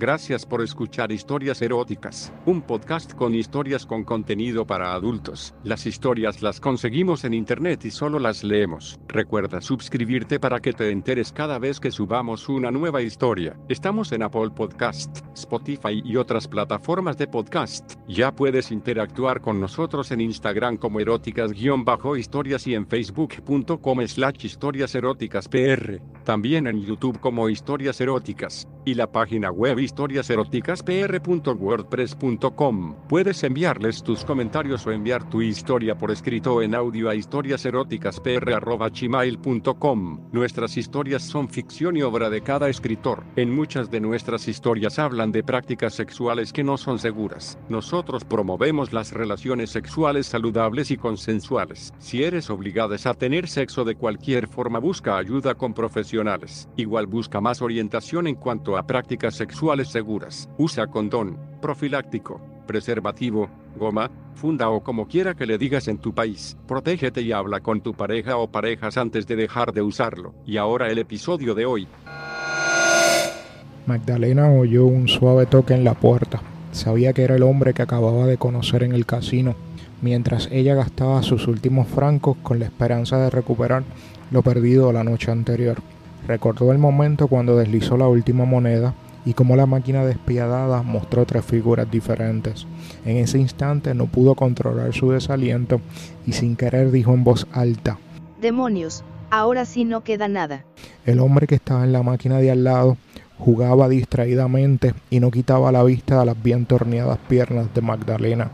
Gracias por escuchar Historias Eróticas, un podcast con historias con contenido para adultos. Las historias las conseguimos en internet y solo las leemos. Recuerda suscribirte para que te enteres cada vez que subamos una nueva historia. Estamos en Apple Podcast, Spotify y otras plataformas de podcast. Ya puedes interactuar con nosotros en Instagram como eróticas-historias y en facebook.com slash historias eróticas pr. También en YouTube como historias eróticas. Y la página web historiaseroticaspr.wordpress.com. Puedes enviarles tus comentarios o enviar tu historia por escrito en audio a historiaseroticaspr.gmail.com. Nuestras historias son ficción y obra de cada escritor. En muchas de nuestras historias hablan de prácticas sexuales que no son seguras. Nosotros promovemos las relaciones sexuales saludables y consensuales. Si eres obligada a tener sexo de cualquier forma, busca ayuda con profesionales. Igual busca más orientación en cuanto a prácticas sexuales seguras. Usa condón, profiláctico, preservativo, goma, funda o como quiera que le digas en tu país. Protégete y habla con tu pareja o parejas antes de dejar de usarlo. Y ahora el episodio de hoy. Magdalena oyó un suave toque en la puerta. Sabía que era el hombre que acababa de conocer en el casino, mientras ella gastaba sus últimos francos con la esperanza de recuperar lo perdido la noche anterior. Recordó el momento cuando deslizó la última moneda y cómo la máquina despiadada mostró tres figuras diferentes. En ese instante no pudo controlar su desaliento y sin querer dijo en voz alta, Demonios, ahora sí no queda nada. El hombre que estaba en la máquina de al lado jugaba distraídamente y no quitaba la vista de las bien torneadas piernas de Magdalena,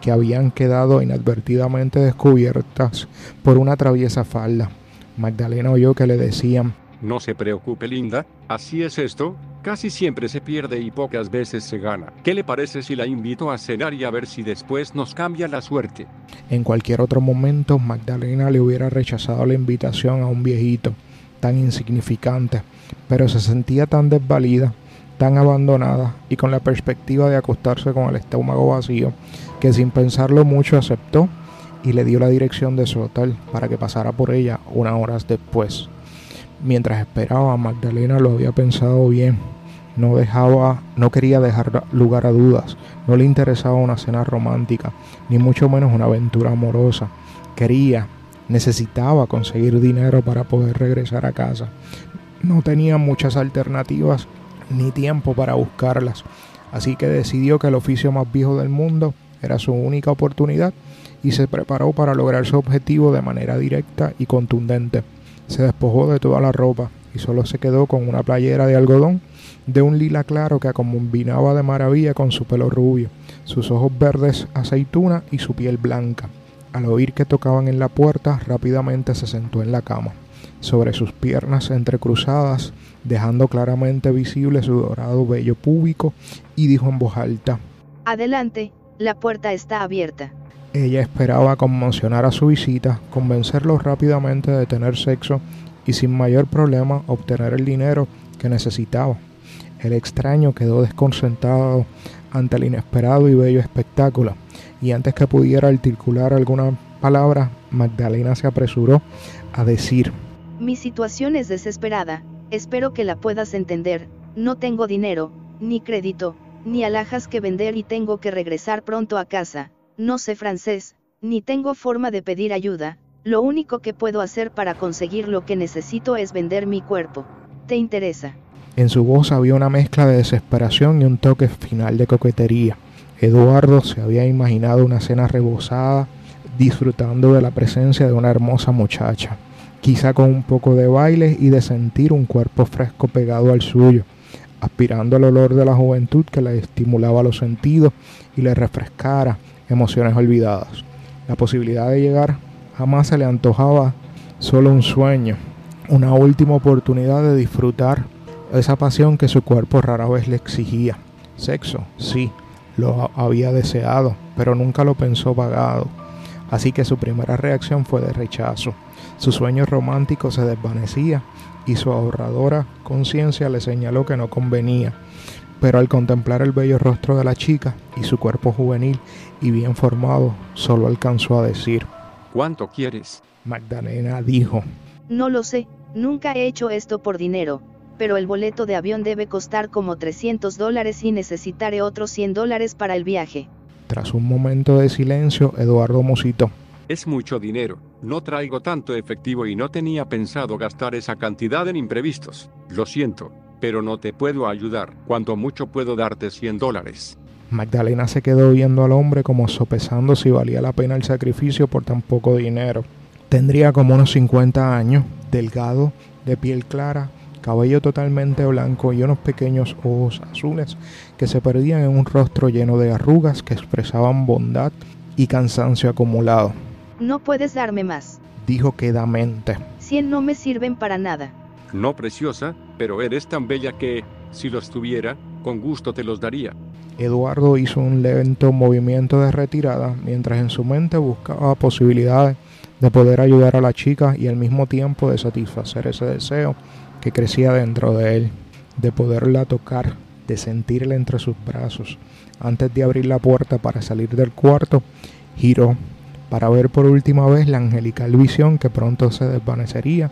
que habían quedado inadvertidamente descubiertas por una traviesa falda. Magdalena oyó que le decían, no se preocupe Linda, así es esto, casi siempre se pierde y pocas veces se gana. ¿Qué le parece si la invito a cenar y a ver si después nos cambia la suerte? En cualquier otro momento, Magdalena le hubiera rechazado la invitación a un viejito tan insignificante, pero se sentía tan desvalida, tan abandonada y con la perspectiva de acostarse con el estómago vacío, que sin pensarlo mucho aceptó y le dio la dirección de su hotel para que pasara por ella unas horas después. Mientras esperaba, Magdalena lo había pensado bien. No dejaba, no quería dejar lugar a dudas. No le interesaba una cena romántica, ni mucho menos una aventura amorosa. Quería, necesitaba conseguir dinero para poder regresar a casa. No tenía muchas alternativas ni tiempo para buscarlas, así que decidió que el oficio más viejo del mundo era su única oportunidad y se preparó para lograr su objetivo de manera directa y contundente. Se despojó de toda la ropa y solo se quedó con una playera de algodón de un lila claro que combinaba de maravilla con su pelo rubio, sus ojos verdes aceituna y su piel blanca. Al oír que tocaban en la puerta, rápidamente se sentó en la cama, sobre sus piernas entrecruzadas, dejando claramente visible su dorado vello púbico, y dijo en voz alta, Adelante, la puerta está abierta. Ella esperaba conmocionar a su visita, convencerlo rápidamente de tener sexo y sin mayor problema obtener el dinero que necesitaba. El extraño quedó desconcentrado ante el inesperado y bello espectáculo, y antes que pudiera articular alguna palabra, Magdalena se apresuró a decir, Mi situación es desesperada, espero que la puedas entender, no tengo dinero, ni crédito, ni alhajas que vender y tengo que regresar pronto a casa. No sé francés, ni tengo forma de pedir ayuda, lo único que puedo hacer para conseguir lo que necesito es vender mi cuerpo. ¿Te interesa? En su voz había una mezcla de desesperación y un toque final de coquetería. Eduardo se había imaginado una cena rebosada, disfrutando de la presencia de una hermosa muchacha, quizá con un poco de baile y de sentir un cuerpo fresco pegado al suyo, aspirando al olor de la juventud que le estimulaba los sentidos y le refrescara emociones olvidadas. La posibilidad de llegar jamás se le antojaba solo un sueño, una última oportunidad de disfrutar esa pasión que su cuerpo rara vez le exigía. Sexo, sí, lo había deseado, pero nunca lo pensó pagado. Así que su primera reacción fue de rechazo. Su sueño romántico se desvanecía y su ahorradora conciencia le señaló que no convenía pero al contemplar el bello rostro de la chica y su cuerpo juvenil y bien formado, solo alcanzó a decir, ¿Cuánto quieres? Magdalena dijo, No lo sé, nunca he hecho esto por dinero, pero el boleto de avión debe costar como 300 dólares y necesitaré otros 100 dólares para el viaje. Tras un momento de silencio, Eduardo musitó. Es mucho dinero. No traigo tanto efectivo y no tenía pensado gastar esa cantidad en imprevistos. Lo siento, pero no te puedo ayudar. Cuanto mucho puedo darte 100 dólares. Magdalena se quedó viendo al hombre como sopesando si valía la pena el sacrificio por tan poco dinero. Tendría como unos 50 años, delgado, de piel clara, cabello totalmente blanco y unos pequeños ojos azules que se perdían en un rostro lleno de arrugas que expresaban bondad y cansancio acumulado. No puedes darme más. Dijo quedamente. Cien no me sirven para nada. No preciosa, pero eres tan bella que, si los tuviera, con gusto te los daría. Eduardo hizo un lento movimiento de retirada mientras en su mente buscaba posibilidades de poder ayudar a la chica y al mismo tiempo de satisfacer ese deseo que crecía dentro de él, de poderla tocar, de sentirla entre sus brazos. Antes de abrir la puerta para salir del cuarto, giró para ver por última vez la angelical visión que pronto se desvanecería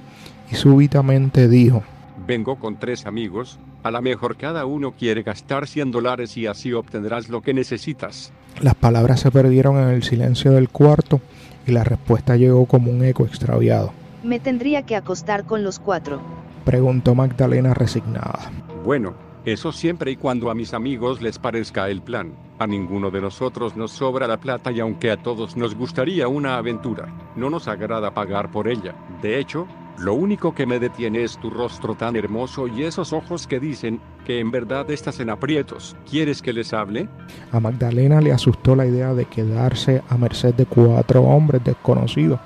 y súbitamente dijo, Vengo con tres amigos, a lo mejor cada uno quiere gastar 100 dólares y así obtendrás lo que necesitas. Las palabras se perdieron en el silencio del cuarto y la respuesta llegó como un eco extraviado. Me tendría que acostar con los cuatro preguntó Magdalena resignada. Bueno, eso siempre y cuando a mis amigos les parezca el plan. A ninguno de nosotros nos sobra la plata y aunque a todos nos gustaría una aventura, no nos agrada pagar por ella. De hecho, lo único que me detiene es tu rostro tan hermoso y esos ojos que dicen que en verdad estás en aprietos. ¿Quieres que les hable? A Magdalena le asustó la idea de quedarse a merced de cuatro hombres desconocidos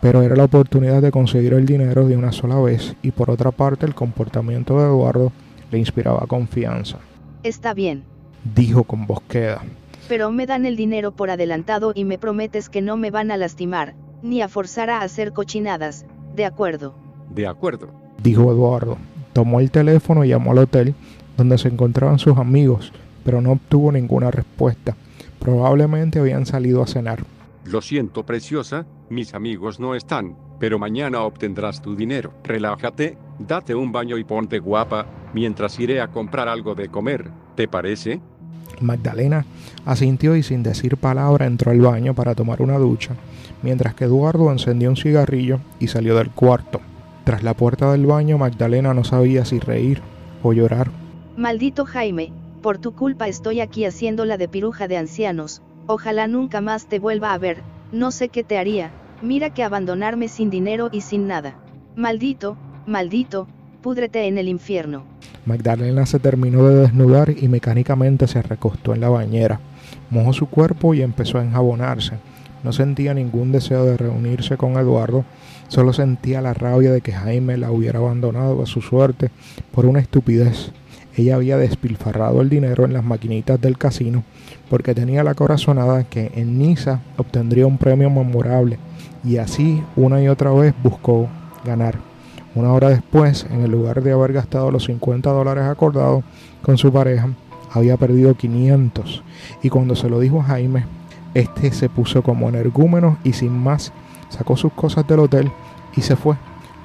pero era la oportunidad de conseguir el dinero de una sola vez y por otra parte el comportamiento de Eduardo le inspiraba confianza. Está bien, dijo con voz queda. Pero me dan el dinero por adelantado y me prometes que no me van a lastimar, ni a forzar a hacer cochinadas, ¿de acuerdo? De acuerdo, dijo Eduardo. Tomó el teléfono y llamó al hotel donde se encontraban sus amigos, pero no obtuvo ninguna respuesta. Probablemente habían salido a cenar. Lo siento, preciosa, mis amigos no están, pero mañana obtendrás tu dinero. Relájate, date un baño y ponte guapa, mientras iré a comprar algo de comer. ¿Te parece? Magdalena asintió y sin decir palabra entró al baño para tomar una ducha, mientras que Eduardo encendió un cigarrillo y salió del cuarto. Tras la puerta del baño, Magdalena no sabía si reír o llorar. Maldito Jaime, por tu culpa estoy aquí haciendo la de piruja de ancianos, ojalá nunca más te vuelva a ver, no sé qué te haría, mira que abandonarme sin dinero y sin nada. Maldito, maldito, púdrete en el infierno. Magdalena se terminó de desnudar y mecánicamente se recostó en la bañera. Mojó su cuerpo y empezó a enjabonarse. No sentía ningún deseo de reunirse con Eduardo, solo sentía la rabia de que Jaime la hubiera abandonado a su suerte por una estupidez. Ella había despilfarrado el dinero en las maquinitas del casino porque tenía la corazonada que en Niza obtendría un premio memorable y así una y otra vez buscó ganar. Una hora después, en el lugar de haber gastado los 50 dólares acordados con su pareja, había perdido 500 y cuando se lo dijo a Jaime, este se puso como energúmeno y sin más sacó sus cosas del hotel y se fue.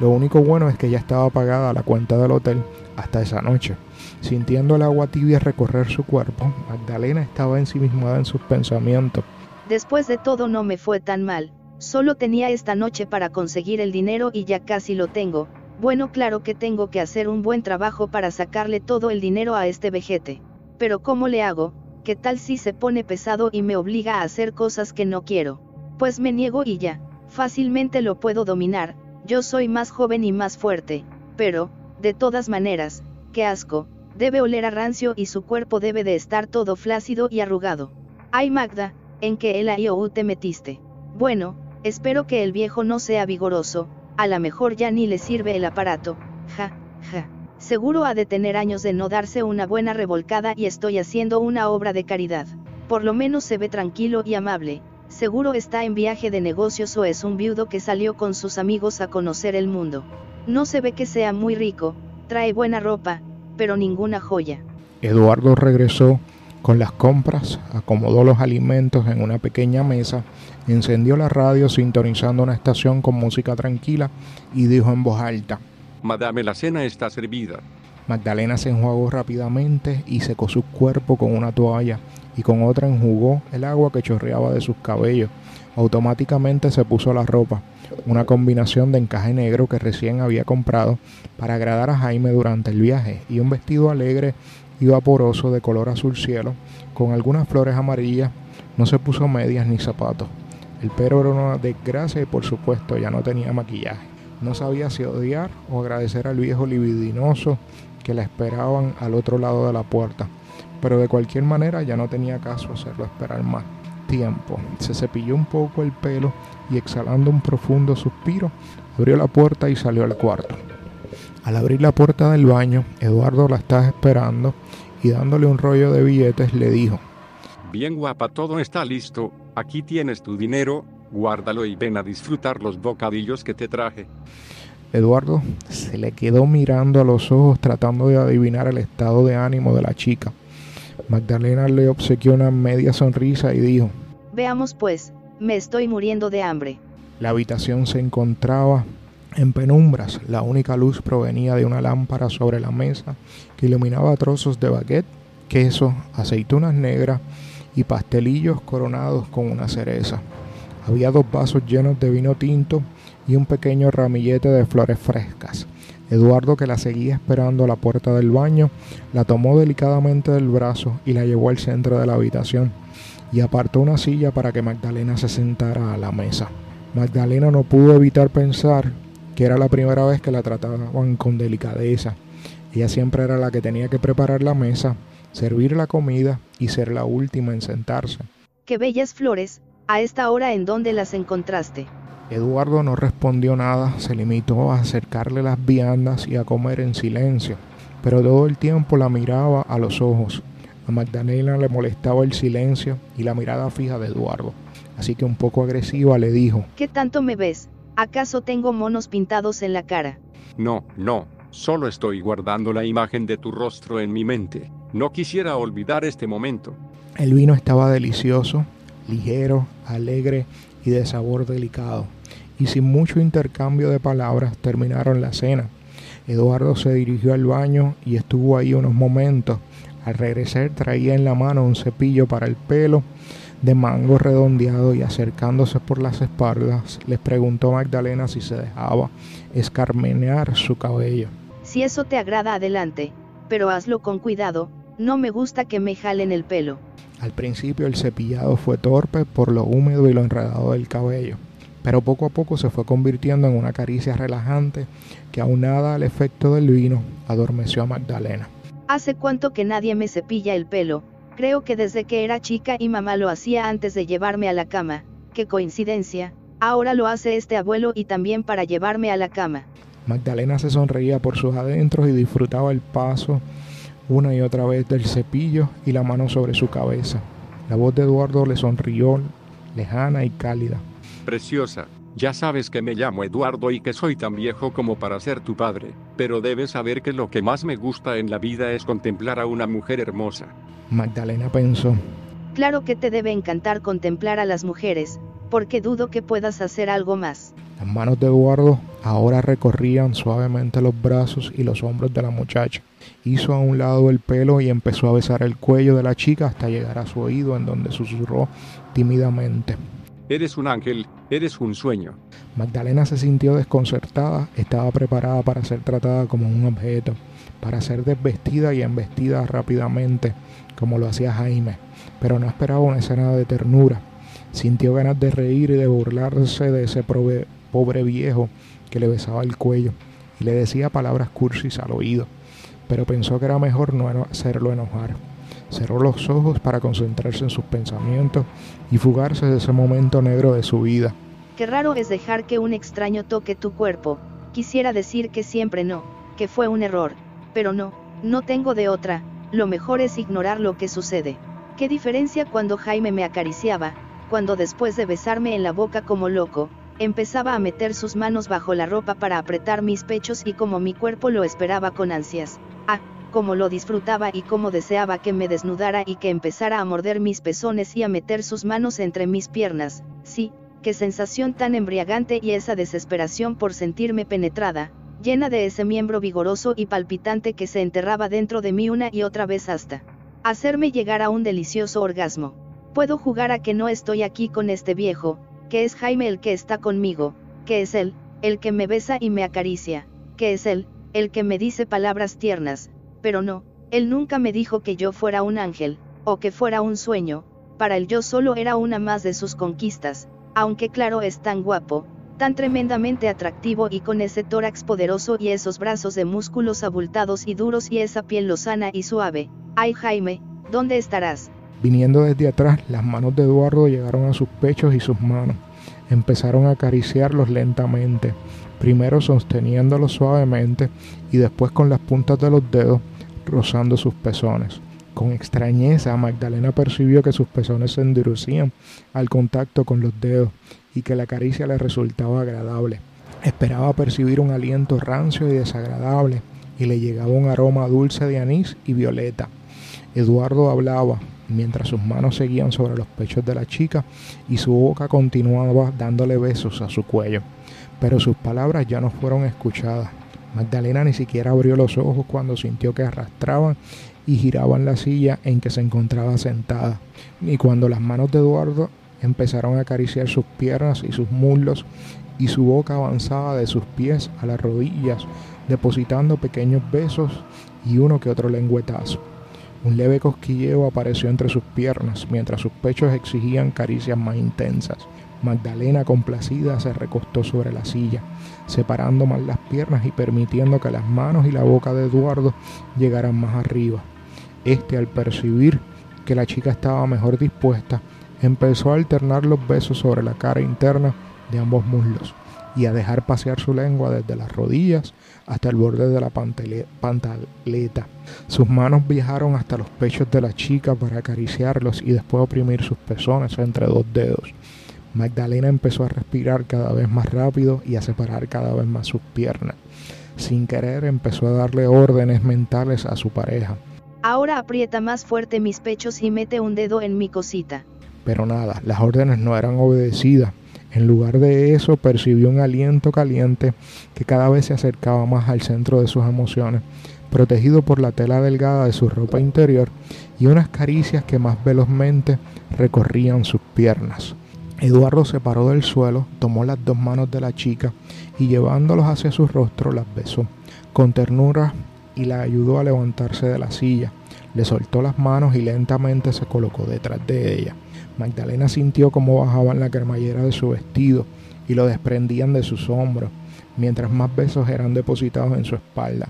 Lo único bueno es que ya estaba pagada la cuenta del hotel hasta esa noche. Sintiendo el agua tibia recorrer su cuerpo, Magdalena estaba ensimismada en sus pensamientos. Después de todo no me fue tan mal, solo tenía esta noche para conseguir el dinero y ya casi lo tengo, bueno claro que tengo que hacer un buen trabajo para sacarle todo el dinero a este vejete, pero ¿cómo le hago? ¿Qué tal si se pone pesado y me obliga a hacer cosas que no quiero? Pues me niego y ya, fácilmente lo puedo dominar, yo soy más joven y más fuerte, pero, de todas maneras, qué asco, Debe oler a rancio y su cuerpo debe de estar todo flácido y arrugado. Ay Magda, ¿en qué el IOU te metiste? Bueno, espero que el viejo no sea vigoroso, a la mejor ya ni le sirve el aparato, ja, ja. Seguro ha de tener años de no darse una buena revolcada y estoy haciendo una obra de caridad. Por lo menos se ve tranquilo y amable, seguro está en viaje de negocios o es un viudo que salió con sus amigos a conocer el mundo. No se ve que sea muy rico, trae buena ropa, pero ninguna joya. Eduardo regresó con las compras, acomodó los alimentos en una pequeña mesa, encendió la radio sintonizando una estación con música tranquila y dijo en voz alta, Madame, la cena está servida. Magdalena se enjuagó rápidamente y secó su cuerpo con una toalla y con otra enjugó el agua que chorreaba de sus cabellos. Automáticamente se puso la ropa, una combinación de encaje negro que recién había comprado para agradar a Jaime durante el viaje y un vestido alegre y vaporoso de color azul cielo con algunas flores amarillas. No se puso medias ni zapatos. El pelo era una desgracia y por supuesto ya no tenía maquillaje. No sabía si odiar o agradecer al viejo libidinoso que la esperaban al otro lado de la puerta, pero de cualquier manera ya no tenía caso hacerlo esperar más tiempo. Se cepilló un poco el pelo y exhalando un profundo suspiro, abrió la puerta y salió al cuarto. Al abrir la puerta del baño, Eduardo la estaba esperando y dándole un rollo de billetes le dijo, Bien guapa, todo está listo, aquí tienes tu dinero, guárdalo y ven a disfrutar los bocadillos que te traje. Eduardo se le quedó mirando a los ojos tratando de adivinar el estado de ánimo de la chica. Magdalena le obsequió una media sonrisa y dijo, Veamos pues, me estoy muriendo de hambre. La habitación se encontraba en penumbras. La única luz provenía de una lámpara sobre la mesa que iluminaba trozos de baguette, queso, aceitunas negras y pastelillos coronados con una cereza. Había dos vasos llenos de vino tinto y un pequeño ramillete de flores frescas. Eduardo, que la seguía esperando a la puerta del baño, la tomó delicadamente del brazo y la llevó al centro de la habitación y apartó una silla para que Magdalena se sentara a la mesa. Magdalena no pudo evitar pensar que era la primera vez que la trataban con delicadeza. Ella siempre era la que tenía que preparar la mesa, servir la comida y ser la última en sentarse. Qué bellas flores, a esta hora en dónde las encontraste. Eduardo no respondió nada, se limitó a acercarle las viandas y a comer en silencio, pero todo el tiempo la miraba a los ojos. A Magdalena le molestaba el silencio y la mirada fija de Eduardo, así que un poco agresiva le dijo, ¿Qué tanto me ves? ¿Acaso tengo monos pintados en la cara? No, no, solo estoy guardando la imagen de tu rostro en mi mente. No quisiera olvidar este momento. El vino estaba delicioso, ligero, alegre y de sabor delicado y sin mucho intercambio de palabras terminaron la cena. Eduardo se dirigió al baño y estuvo ahí unos momentos. Al regresar traía en la mano un cepillo para el pelo de mango redondeado y acercándose por las espaldas les preguntó a Magdalena si se dejaba escarmenear su cabello. Si eso te agrada adelante, pero hazlo con cuidado, no me gusta que me jalen el pelo. Al principio el cepillado fue torpe por lo húmedo y lo enredado del cabello pero poco a poco se fue convirtiendo en una caricia relajante que aunada al efecto del vino adormeció a Magdalena. Hace cuánto que nadie me cepilla el pelo, creo que desde que era chica y mamá lo hacía antes de llevarme a la cama, qué coincidencia, ahora lo hace este abuelo y también para llevarme a la cama. Magdalena se sonreía por sus adentros y disfrutaba el paso una y otra vez del cepillo y la mano sobre su cabeza. La voz de Eduardo le sonrió, lejana y cálida. Preciosa, ya sabes que me llamo Eduardo y que soy tan viejo como para ser tu padre, pero debes saber que lo que más me gusta en la vida es contemplar a una mujer hermosa. Magdalena pensó. Claro que te debe encantar contemplar a las mujeres, porque dudo que puedas hacer algo más. Las manos de Eduardo ahora recorrían suavemente los brazos y los hombros de la muchacha. Hizo a un lado el pelo y empezó a besar el cuello de la chica hasta llegar a su oído en donde susurró tímidamente. Eres un ángel, eres un sueño. Magdalena se sintió desconcertada, estaba preparada para ser tratada como un objeto, para ser desvestida y embestida rápidamente, como lo hacía Jaime, pero no esperaba una escena de ternura. Sintió ganas de reír y de burlarse de ese pobre viejo que le besaba el cuello y le decía palabras cursis al oído, pero pensó que era mejor no hacerlo enojar. Cerró los ojos para concentrarse en sus pensamientos y fugarse de ese momento negro de su vida. Qué raro es dejar que un extraño toque tu cuerpo. Quisiera decir que siempre no, que fue un error, pero no, no tengo de otra, lo mejor es ignorar lo que sucede. Qué diferencia cuando Jaime me acariciaba, cuando después de besarme en la boca como loco, empezaba a meter sus manos bajo la ropa para apretar mis pechos y como mi cuerpo lo esperaba con ansias. Ah, como lo disfrutaba y cómo deseaba que me desnudara y que empezara a morder mis pezones y a meter sus manos entre mis piernas, sí, qué sensación tan embriagante y esa desesperación por sentirme penetrada, llena de ese miembro vigoroso y palpitante que se enterraba dentro de mí una y otra vez hasta hacerme llegar a un delicioso orgasmo. Puedo jugar a que no estoy aquí con este viejo, que es Jaime el que está conmigo, que es él, el que me besa y me acaricia, que es él, el que me dice palabras tiernas, pero no, él nunca me dijo que yo fuera un ángel, o que fuera un sueño, para él yo solo era una más de sus conquistas, aunque claro es tan guapo, tan tremendamente atractivo y con ese tórax poderoso y esos brazos de músculos abultados y duros y esa piel lozana y suave. Ay Jaime, ¿dónde estarás? Viniendo desde atrás, las manos de Eduardo llegaron a sus pechos y sus manos. Empezaron a acariciarlos lentamente, primero sosteniéndolos suavemente y después con las puntas de los dedos rozando sus pezones. Con extrañeza, Magdalena percibió que sus pezones se endurecían al contacto con los dedos y que la caricia le resultaba agradable. Esperaba percibir un aliento rancio y desagradable y le llegaba un aroma dulce de anís y violeta. Eduardo hablaba mientras sus manos seguían sobre los pechos de la chica y su boca continuaba dándole besos a su cuello. Pero sus palabras ya no fueron escuchadas. Magdalena ni siquiera abrió los ojos cuando sintió que arrastraban y giraban la silla en que se encontraba sentada. Y cuando las manos de Eduardo empezaron a acariciar sus piernas y sus muslos y su boca avanzaba de sus pies a las rodillas, depositando pequeños besos y uno que otro lengüetazo. Un leve cosquilleo apareció entre sus piernas mientras sus pechos exigían caricias más intensas. Magdalena, complacida, se recostó sobre la silla, separando más las piernas y permitiendo que las manos y la boca de Eduardo llegaran más arriba. Este, al percibir que la chica estaba mejor dispuesta, empezó a alternar los besos sobre la cara interna de ambos muslos y a dejar pasear su lengua desde las rodillas hasta el borde de la pantaleta. Sus manos viajaron hasta los pechos de la chica para acariciarlos y después oprimir sus pezones entre dos dedos. Magdalena empezó a respirar cada vez más rápido y a separar cada vez más sus piernas. Sin querer empezó a darle órdenes mentales a su pareja. Ahora aprieta más fuerte mis pechos y mete un dedo en mi cosita. Pero nada, las órdenes no eran obedecidas. En lugar de eso, percibió un aliento caliente que cada vez se acercaba más al centro de sus emociones, protegido por la tela delgada de su ropa interior y unas caricias que más velozmente recorrían sus piernas. Eduardo se paró del suelo, tomó las dos manos de la chica y llevándolos hacia su rostro las besó con ternura y la ayudó a levantarse de la silla. Le soltó las manos y lentamente se colocó detrás de ella. Magdalena sintió cómo bajaban la cremallera de su vestido y lo desprendían de sus hombros, mientras más besos eran depositados en su espalda,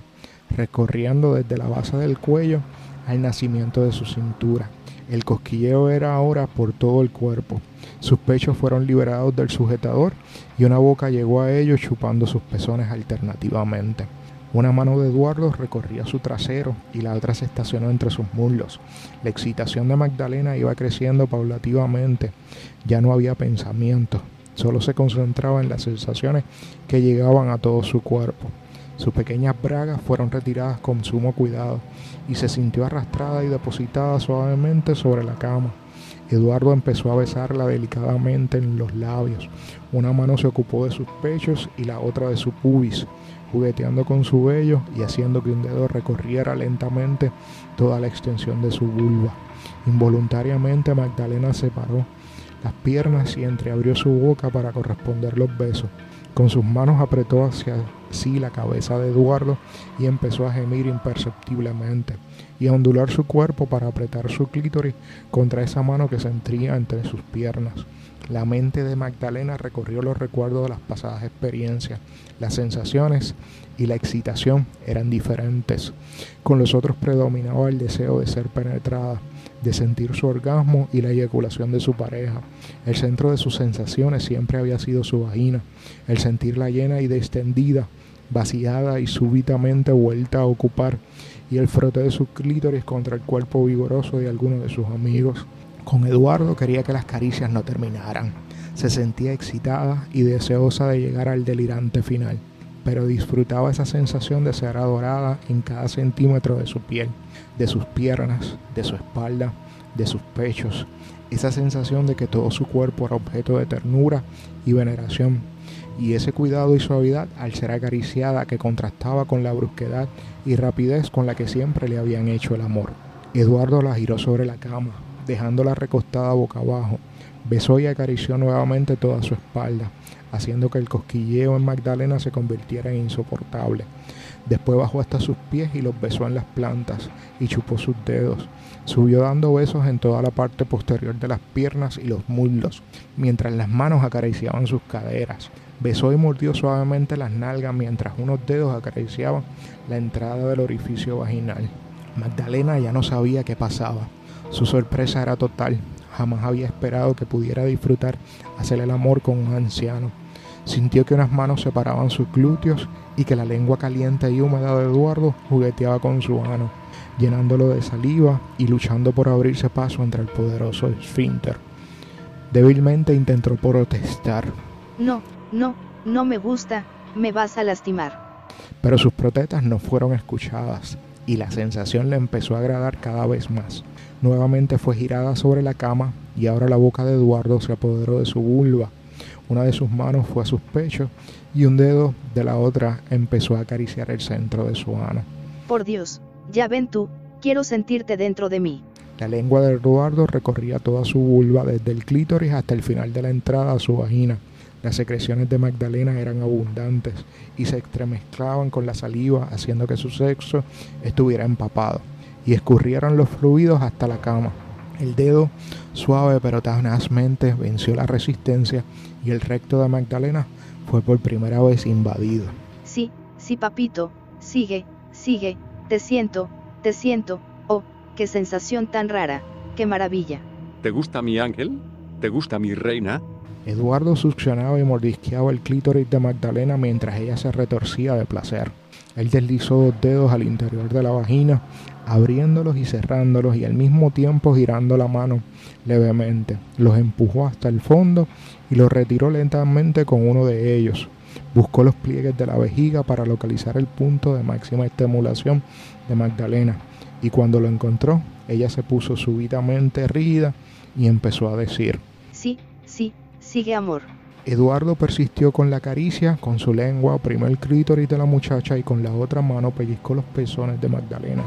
recorriendo desde la base del cuello al nacimiento de su cintura. El cosquilleo era ahora por todo el cuerpo. Sus pechos fueron liberados del sujetador y una boca llegó a ellos chupando sus pezones alternativamente. Una mano de Eduardo recorría su trasero y la otra se estacionó entre sus muslos. La excitación de Magdalena iba creciendo paulativamente. Ya no había pensamiento, solo se concentraba en las sensaciones que llegaban a todo su cuerpo. Sus pequeñas bragas fueron retiradas con sumo cuidado y se sintió arrastrada y depositada suavemente sobre la cama. Eduardo empezó a besarla delicadamente en los labios. Una mano se ocupó de sus pechos y la otra de su pubis jugueteando con su vello y haciendo que un dedo recorriera lentamente toda la extensión de su vulva. Involuntariamente Magdalena separó las piernas y entreabrió su boca para corresponder los besos. Con sus manos apretó hacia sí la cabeza de Eduardo y empezó a gemir imperceptiblemente y a ondular su cuerpo para apretar su clítoris contra esa mano que se entría entre sus piernas. La mente de Magdalena recorrió los recuerdos de las pasadas experiencias. Las sensaciones y la excitación eran diferentes. Con los otros predominaba el deseo de ser penetrada, de sentir su orgasmo y la eyaculación de su pareja. El centro de sus sensaciones siempre había sido su vagina, el sentirla llena y distendida, vaciada y súbitamente vuelta a ocupar, y el frote de su clítoris contra el cuerpo vigoroso de alguno de sus amigos. Con Eduardo quería que las caricias no terminaran. Se sentía excitada y deseosa de llegar al delirante final, pero disfrutaba esa sensación de ser adorada en cada centímetro de su piel, de sus piernas, de su espalda, de sus pechos, esa sensación de que todo su cuerpo era objeto de ternura y veneración, y ese cuidado y suavidad al ser acariciada que contrastaba con la brusquedad y rapidez con la que siempre le habían hecho el amor. Eduardo la giró sobre la cama, dejándola recostada boca abajo. Besó y acarició nuevamente toda su espalda, haciendo que el cosquilleo en Magdalena se convirtiera en insoportable. Después bajó hasta sus pies y los besó en las plantas y chupó sus dedos. Subió dando besos en toda la parte posterior de las piernas y los muslos, mientras las manos acariciaban sus caderas. Besó y mordió suavemente las nalgas mientras unos dedos acariciaban la entrada del orificio vaginal. Magdalena ya no sabía qué pasaba. Su sorpresa era total. Jamás había esperado que pudiera disfrutar hacer el amor con un anciano. Sintió que unas manos separaban sus glúteos y que la lengua caliente y húmeda de Eduardo jugueteaba con su mano, llenándolo de saliva y luchando por abrirse paso entre el poderoso esfínter. Débilmente intentó protestar. No, no, no me gusta, me vas a lastimar. Pero sus protestas no fueron escuchadas y la sensación le empezó a agradar cada vez más. Nuevamente fue girada sobre la cama y ahora la boca de Eduardo se apoderó de su vulva. Una de sus manos fue a sus pechos y un dedo de la otra empezó a acariciar el centro de su ano. Por Dios, ya ven tú, quiero sentirte dentro de mí. La lengua de Eduardo recorría toda su vulva desde el clítoris hasta el final de la entrada a su vagina. Las secreciones de Magdalena eran abundantes y se entremezclaban con la saliva, haciendo que su sexo estuviera empapado, y escurrieron los fluidos hasta la cama. El dedo, suave pero tenazmente, venció la resistencia y el recto de Magdalena fue por primera vez invadido. Sí, sí, papito, sigue, sigue, te siento, te siento, oh, qué sensación tan rara, qué maravilla. ¿Te gusta mi ángel? ¿Te gusta mi reina? Eduardo succionaba y mordisqueaba el clítoris de Magdalena mientras ella se retorcía de placer. Él deslizó dos dedos al interior de la vagina, abriéndolos y cerrándolos y al mismo tiempo girando la mano levemente. Los empujó hasta el fondo y los retiró lentamente con uno de ellos. Buscó los pliegues de la vejiga para localizar el punto de máxima estimulación de Magdalena y cuando lo encontró, ella se puso súbitamente rígida y empezó a decir, sigue amor. Eduardo persistió con la caricia, con su lengua oprimió el clítoris de la muchacha y con la otra mano pellizcó los pezones de Magdalena.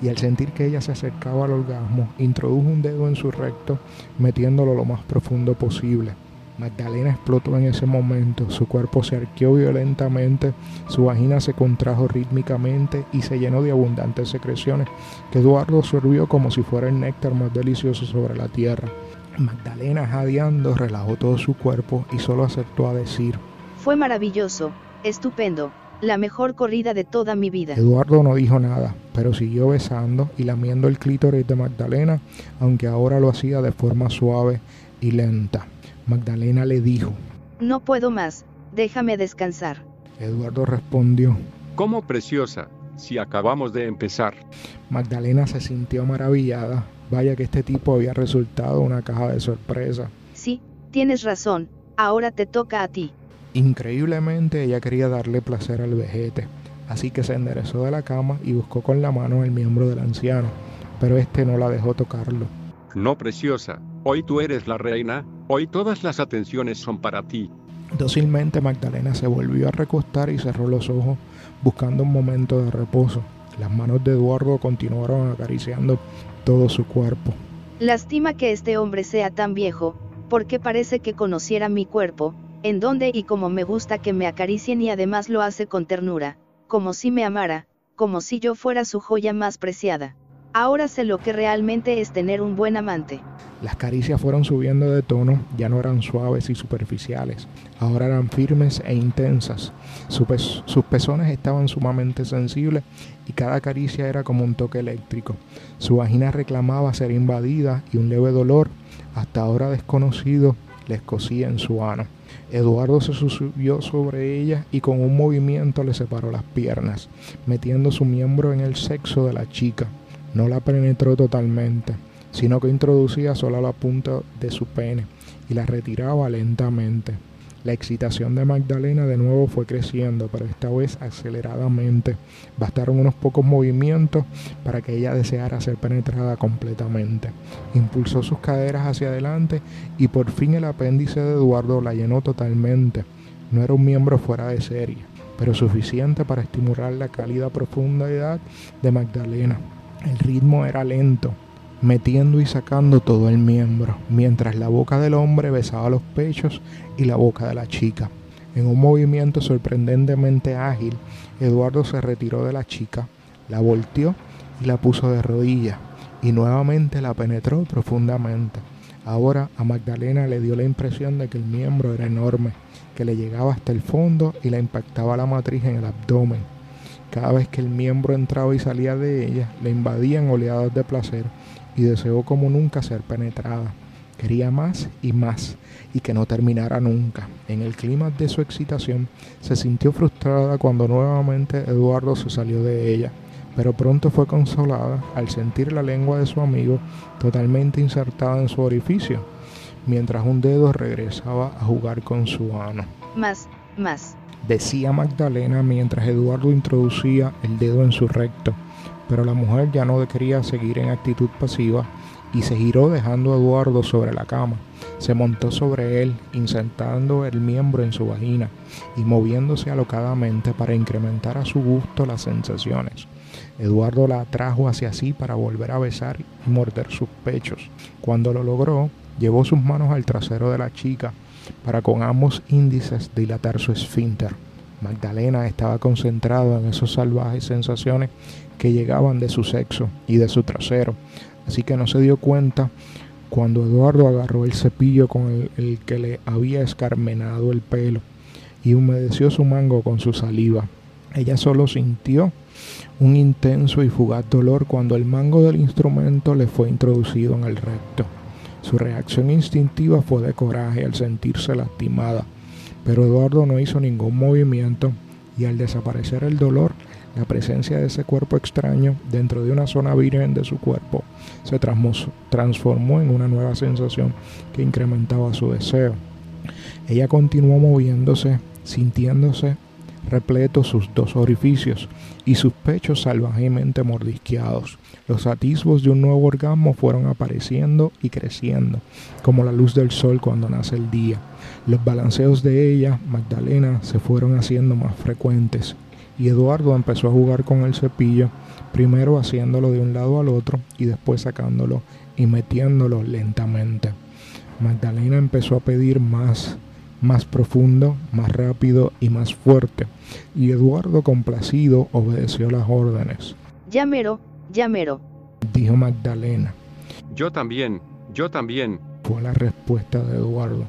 Y al sentir que ella se acercaba al orgasmo, introdujo un dedo en su recto, metiéndolo lo más profundo posible. Magdalena explotó en ese momento, su cuerpo se arqueó violentamente, su vagina se contrajo rítmicamente y se llenó de abundantes secreciones que Eduardo absorbió como si fuera el néctar más delicioso sobre la tierra. Magdalena, jadeando, relajó todo su cuerpo y solo acertó a decir: Fue maravilloso, estupendo, la mejor corrida de toda mi vida. Eduardo no dijo nada, pero siguió besando y lamiendo el clítoris de Magdalena, aunque ahora lo hacía de forma suave y lenta. Magdalena le dijo: No puedo más, déjame descansar. Eduardo respondió: ¿Cómo preciosa? Si acabamos de empezar. Magdalena se sintió maravillada. Vaya que este tipo había resultado una caja de sorpresa. Sí, tienes razón, ahora te toca a ti. Increíblemente ella quería darle placer al vejete, así que se enderezó de la cama y buscó con la mano el miembro del anciano, pero este no la dejó tocarlo. No, preciosa, hoy tú eres la reina, hoy todas las atenciones son para ti. Dócilmente Magdalena se volvió a recostar y cerró los ojos, buscando un momento de reposo. Las manos de Eduardo continuaron acariciando todo su cuerpo. Lastima que este hombre sea tan viejo, porque parece que conociera mi cuerpo, en dónde y cómo me gusta que me acaricien y además lo hace con ternura, como si me amara, como si yo fuera su joya más preciada. Ahora sé lo que realmente es tener un buen amante. Las caricias fueron subiendo de tono, ya no eran suaves y superficiales, ahora eran firmes e intensas. sus pezones estaban sumamente sensibles y cada caricia era como un toque eléctrico. Su vagina reclamaba ser invadida y un leve dolor, hasta ahora desconocido, le escocía en su ano. Eduardo se subió sobre ella y con un movimiento le separó las piernas, metiendo su miembro en el sexo de la chica. No la penetró totalmente, sino que introducía solo la punta de su pene y la retiraba lentamente. La excitación de Magdalena de nuevo fue creciendo, pero esta vez aceleradamente. Bastaron unos pocos movimientos para que ella deseara ser penetrada completamente. Impulsó sus caderas hacia adelante y por fin el apéndice de Eduardo la llenó totalmente. No era un miembro fuera de serie, pero suficiente para estimular la cálida profundidad de Magdalena. El ritmo era lento, metiendo y sacando todo el miembro, mientras la boca del hombre besaba los pechos y la boca de la chica. En un movimiento sorprendentemente ágil, Eduardo se retiró de la chica, la volteó y la puso de rodillas, y nuevamente la penetró profundamente. Ahora a Magdalena le dio la impresión de que el miembro era enorme, que le llegaba hasta el fondo y la impactaba la matriz en el abdomen. Cada vez que el miembro entraba y salía de ella, le invadían oleadas de placer y deseó como nunca ser penetrada. Quería más y más y que no terminara nunca. En el clima de su excitación se sintió frustrada cuando nuevamente Eduardo se salió de ella, pero pronto fue consolada al sentir la lengua de su amigo totalmente insertada en su orificio, mientras un dedo regresaba a jugar con su ano. Más, más. Decía Magdalena mientras Eduardo introducía el dedo en su recto pero la mujer ya no quería seguir en actitud pasiva y se giró dejando a Eduardo sobre la cama. Se montó sobre él, insertando el miembro en su vagina y moviéndose alocadamente para incrementar a su gusto las sensaciones. Eduardo la atrajo hacia sí para volver a besar y morder sus pechos. Cuando lo logró, llevó sus manos al trasero de la chica para con ambos índices dilatar su esfínter. Magdalena estaba concentrada en esas salvajes sensaciones que llegaban de su sexo y de su trasero, así que no se dio cuenta cuando Eduardo agarró el cepillo con el, que le había escarmenado el pelo y humedeció su mango con su saliva. Ella solo sintió un intenso y fugaz dolor cuando el mango del instrumento le fue introducido en el recto. Su reacción instintiva fue de coraje al sentirse lastimada, pero Eduardo no hizo ningún movimiento y al desaparecer el dolor, la presencia de ese cuerpo extraño dentro de una zona virgen de su cuerpo se transformó en una nueva sensación que incrementaba su deseo. Ella continuó moviéndose, sintiéndose repleto sus dos orificios y sus pechos salvajemente mordisqueados. Los atisbos de un nuevo orgasmo fueron apareciendo y creciendo, como la luz del sol cuando nace el día. Los balanceos de ella, Magdalena, se fueron haciendo más frecuentes y Eduardo empezó a jugar con el cepillo, primero haciéndolo de un lado al otro y después sacándolo y metiéndolo lentamente. Magdalena empezó a pedir más, más profundo, más rápido y más fuerte, y Eduardo complacido obedeció las órdenes. Llamero, llamero, dijo Magdalena. Yo también, yo también, fue la respuesta de Eduardo.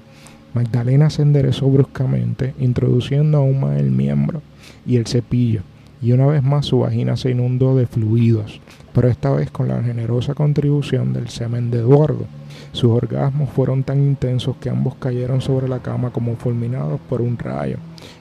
Magdalena se enderezó bruscamente, introduciendo aún más el miembro y el cepillo, y una vez más su vagina se inundó de fluidos, pero esta vez con la generosa contribución del semen de Eduardo. Sus orgasmos fueron tan intensos que ambos cayeron sobre la cama como fulminados por un rayo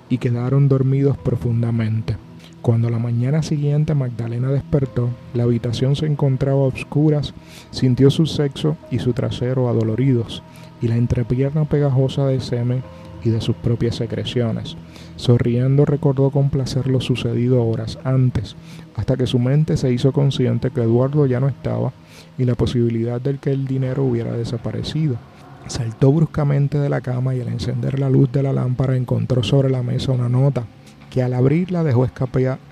y quedaron dormidos profundamente. Cuando la mañana siguiente Magdalena despertó, la habitación se encontraba a oscuras, sintió su sexo y su trasero adoloridos, y la entrepierna pegajosa de semen y de sus propias secreciones. Sonriendo recordó con placer lo sucedido horas antes, hasta que su mente se hizo consciente que Eduardo ya no estaba y la posibilidad de que el dinero hubiera desaparecido. Saltó bruscamente de la cama y al encender la luz de la lámpara encontró sobre la mesa una nota, que al abrirla dejó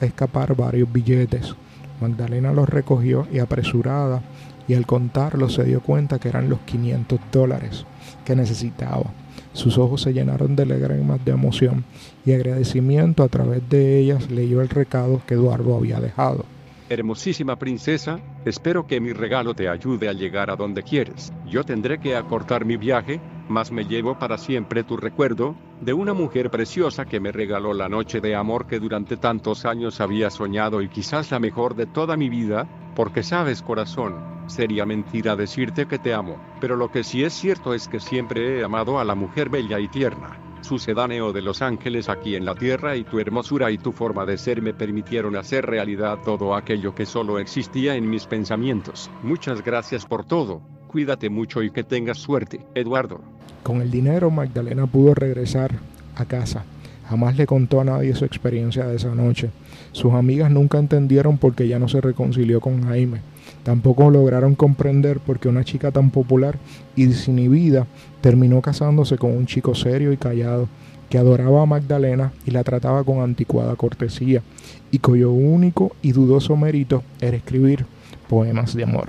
escapar varios billetes. Magdalena los recogió y apresurada, y al contarlos se dio cuenta que eran los 500 dólares que necesitaba. Sus ojos se llenaron de lágrimas de emoción y agradecimiento a través de ellas leyó el recado que Eduardo había dejado. Hermosísima princesa, espero que mi regalo te ayude a llegar a donde quieres. Yo tendré que acortar mi viaje, mas me llevo para siempre tu recuerdo, de una mujer preciosa que me regaló la noche de amor que durante tantos años había soñado y quizás la mejor de toda mi vida, porque sabes corazón, Sería mentira decirte que te amo, pero lo que sí es cierto es que siempre he amado a la mujer bella y tierna. Sucedáneo de los ángeles aquí en la tierra y tu hermosura y tu forma de ser me permitieron hacer realidad todo aquello que solo existía en mis pensamientos. Muchas gracias por todo. Cuídate mucho y que tengas suerte, Eduardo. Con el dinero Magdalena pudo regresar a casa. Jamás le contó a nadie su experiencia de esa noche. Sus amigas nunca entendieron por qué ya no se reconcilió con Jaime. Tampoco lograron comprender por qué una chica tan popular y desinhibida terminó casándose con un chico serio y callado que adoraba a Magdalena y la trataba con anticuada cortesía, y cuyo único y dudoso mérito era escribir poemas de amor.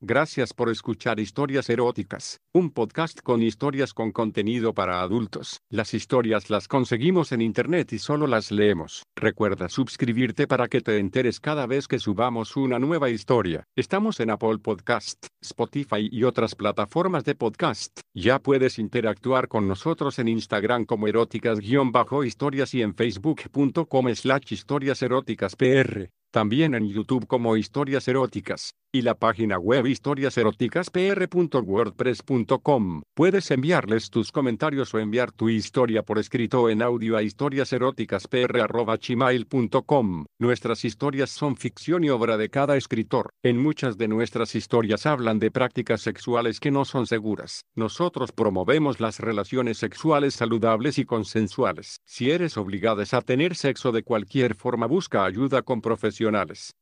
Gracias por escuchar Historias Eróticas, un podcast con historias con contenido para adultos. Las historias las conseguimos en internet y solo las leemos. Recuerda suscribirte para que te enteres cada vez que subamos una nueva historia. Estamos en Apple Podcast, Spotify y otras plataformas de podcast. Ya puedes interactuar con nosotros en Instagram como eróticas-historias y en facebook.com slash historias eróticas pr. También en YouTube como Historias Eróticas y la página web historiaseroticaspr.wordpress.com. Puedes enviarles tus comentarios o enviar tu historia por escrito en audio a historiaseroticaspr.gmail.com. Nuestras historias son ficción y obra de cada escritor. En muchas de nuestras historias hablan de prácticas sexuales que no son seguras. Nosotros promovemos las relaciones sexuales saludables y consensuales. Si eres obligada a tener sexo de cualquier forma, busca ayuda con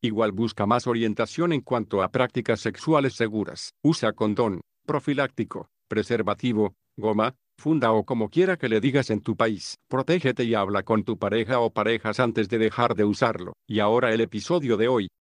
Igual busca más orientación en cuanto a prácticas sexuales seguras. Usa condón, profiláctico, preservativo, goma, funda o como quiera que le digas en tu país. Protégete y habla con tu pareja o parejas antes de dejar de usarlo. Y ahora el episodio de hoy.